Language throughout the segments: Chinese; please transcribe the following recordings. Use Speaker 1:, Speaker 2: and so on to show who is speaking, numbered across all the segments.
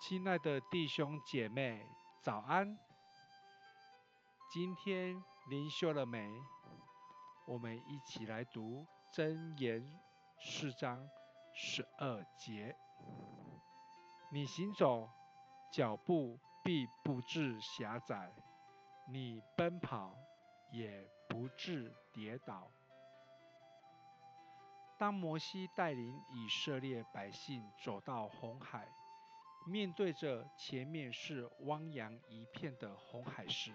Speaker 1: 亲爱的弟兄姐妹，早安！今天灵修了没？我们一起来读箴言四章十二节。你行走，脚步必不致狭窄；你奔跑，也不致跌倒。当摩西带领以色列百姓走到红海，面对着前面是汪洋一片的红海时，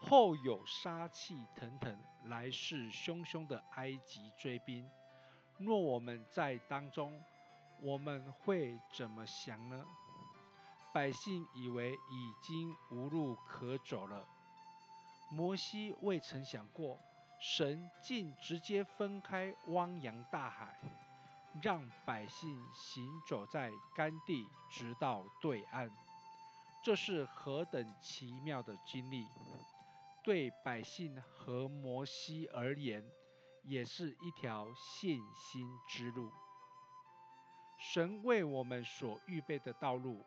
Speaker 1: 后有杀气腾腾、来势汹汹的埃及追兵。若我们在当中，我们会怎么想呢？百姓以为已经无路可走了。摩西未曾想过，神竟直接分开汪洋大海。让百姓行走在干地，直到对岸，这是何等奇妙的经历！对百姓和摩西而言，也是一条信心之路。神为我们所预备的道路，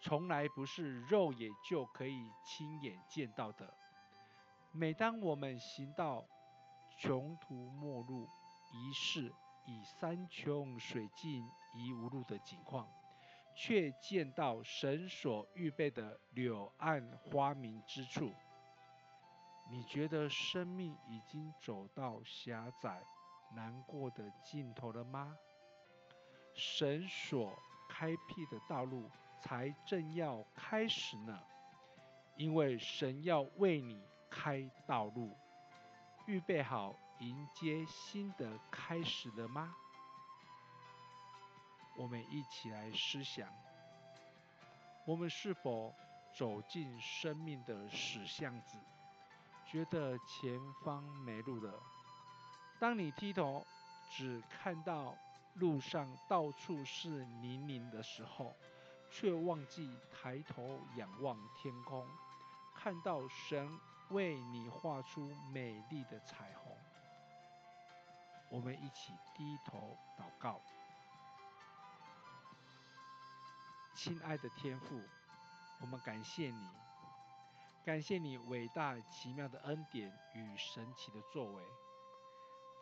Speaker 1: 从来不是肉眼就可以亲眼见到的。每当我们行到穷途末路，疑世以山穷水尽疑无路的景况，却见到神所预备的柳暗花明之处。你觉得生命已经走到狭窄难过的尽头了吗？神所开辟的道路才正要开始呢，因为神要为你开道路，预备好。迎接新的开始了吗？我们一起来思想：我们是否走进生命的死巷子，觉得前方没路了？当你低头只看到路上到处是泥泞的时候，却忘记抬头仰望天空，看到神为你画出美丽的彩虹。我们一起低头祷告，亲爱的天父，我们感谢你，感谢你伟大奇妙的恩典与神奇的作为，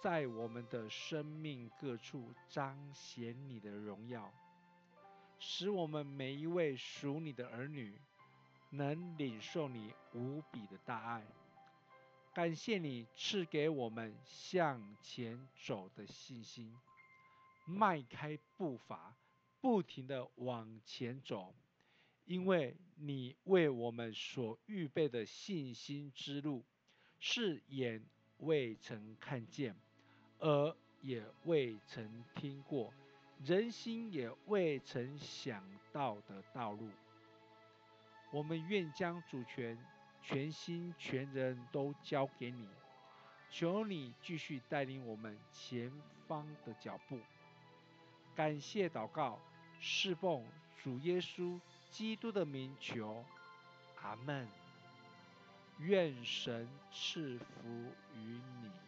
Speaker 1: 在我们的生命各处彰显你的荣耀，使我们每一位属你的儿女能领受你无比的大爱。感谢你赐给我们向前走的信心，迈开步伐，不停地往前走，因为你为我们所预备的信心之路，是眼未曾看见，耳也未曾听过，人心也未曾想到的道路。我们愿将主权。全心全人都交给你，求你继续带领我们前方的脚步。感谢祷告，侍奉主耶稣基督的名求，阿门。愿神赐福于你。